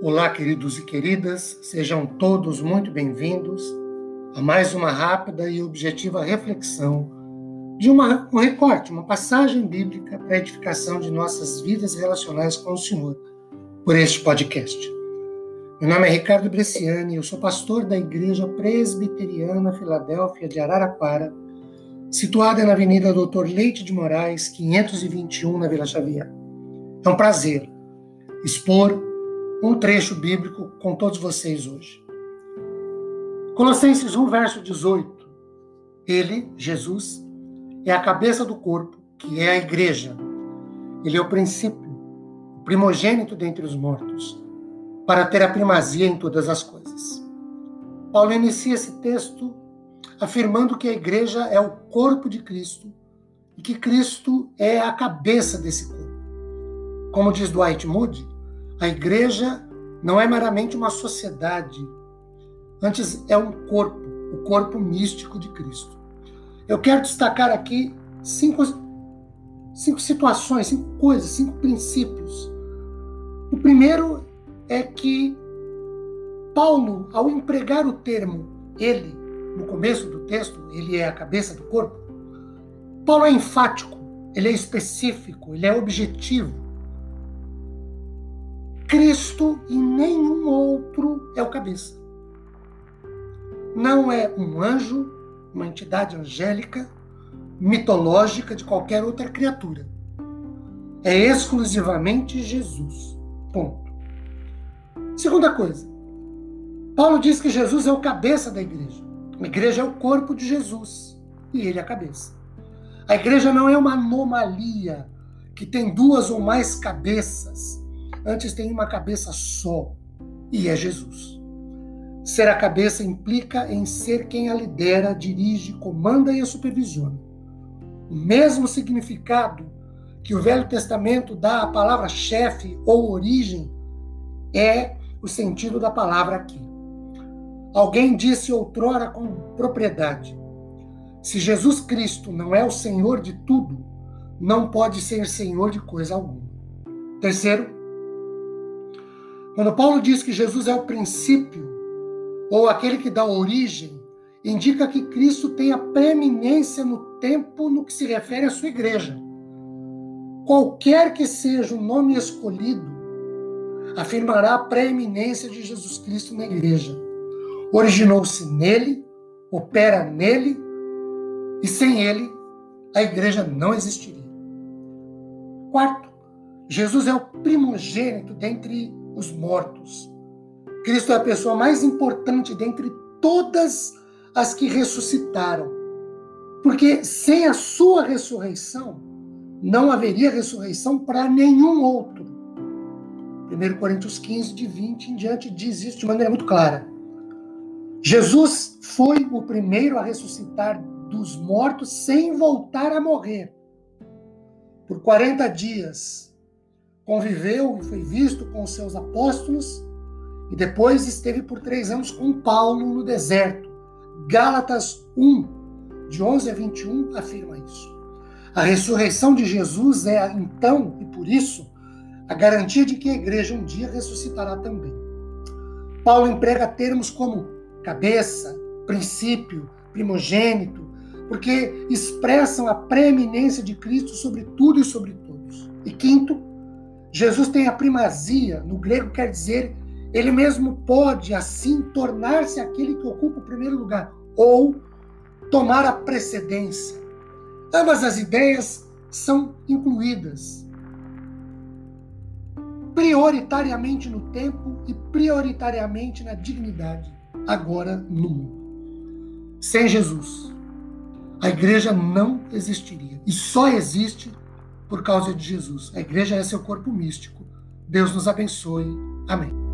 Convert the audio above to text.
Olá, queridos e queridas, sejam todos muito bem-vindos a mais uma rápida e objetiva reflexão de uma, um recorte, uma passagem bíblica para a edificação de nossas vidas relacionais com o Senhor por este podcast. Meu nome é Ricardo Bresciani, eu sou pastor da Igreja Presbiteriana Filadélfia de Araraquara, situada na Avenida Doutor Leite de Moraes, 521, na Vila Xavier. É um prazer expor um trecho bíblico com todos vocês hoje. Colossenses 1, verso 18. Ele, Jesus, é a cabeça do corpo, que é a igreja. Ele é o princípio, o primogênito dentre os mortos, para ter a primazia em todas as coisas. Paulo inicia esse texto afirmando que a igreja é o corpo de Cristo e que Cristo é a cabeça desse corpo. Como diz Dwight Moody, a igreja não é meramente uma sociedade, antes é um corpo, o corpo místico de Cristo. Eu quero destacar aqui cinco, cinco situações, cinco coisas, cinco princípios. O primeiro é que Paulo, ao empregar o termo ele, no começo do texto, ele é a cabeça do corpo, Paulo é enfático, ele é específico, ele é objetivo. Cristo e nenhum outro é o cabeça. Não é um anjo, uma entidade angélica, mitológica de qualquer outra criatura. É exclusivamente Jesus. Ponto. Segunda coisa. Paulo diz que Jesus é o cabeça da igreja. A igreja é o corpo de Jesus e ele é a cabeça. A igreja não é uma anomalia que tem duas ou mais cabeças antes tem uma cabeça só, e é Jesus. Ser a cabeça implica em ser quem a lidera, dirige, comanda e a supervisiona. O mesmo significado que o Velho Testamento dá à palavra chefe ou origem é o sentido da palavra aqui. Alguém disse outrora com propriedade: se Jesus Cristo não é o Senhor de tudo, não pode ser Senhor de coisa alguma. Terceiro, quando Paulo diz que Jesus é o princípio, ou aquele que dá origem, indica que Cristo tem a preeminência no tempo no que se refere à sua igreja. Qualquer que seja o nome escolhido, afirmará a preeminência de Jesus Cristo na igreja. Originou-se nele, opera nele, e sem ele, a igreja não existiria. Quarto, Jesus é o primogênito dentre os mortos. Cristo é a pessoa mais importante dentre todas as que ressuscitaram. Porque sem a sua ressurreição, não haveria ressurreição para nenhum outro. 1 Coríntios 15, de 20 em diante, diz isso de maneira muito clara. Jesus foi o primeiro a ressuscitar dos mortos sem voltar a morrer. Por 40 dias, conviveu e foi visto com os seus apóstolos e depois esteve por três anos com Paulo no deserto. Gálatas 1, de 11 a 21, afirma isso. A ressurreição de Jesus é, então, e por isso, a garantia de que a igreja um dia ressuscitará também. Paulo emprega termos como cabeça, princípio, primogênito, porque expressam a preeminência de Cristo sobre tudo e sobre todos. E quinto, Jesus tem a primazia, no grego quer dizer, ele mesmo pode assim tornar-se aquele que ocupa o primeiro lugar, ou tomar a precedência. Ambas as ideias são incluídas prioritariamente no tempo e prioritariamente na dignidade, agora no mundo. Sem Jesus, a igreja não existiria. E só existe por causa de Jesus. A igreja é seu corpo místico. Deus nos abençoe. Amém.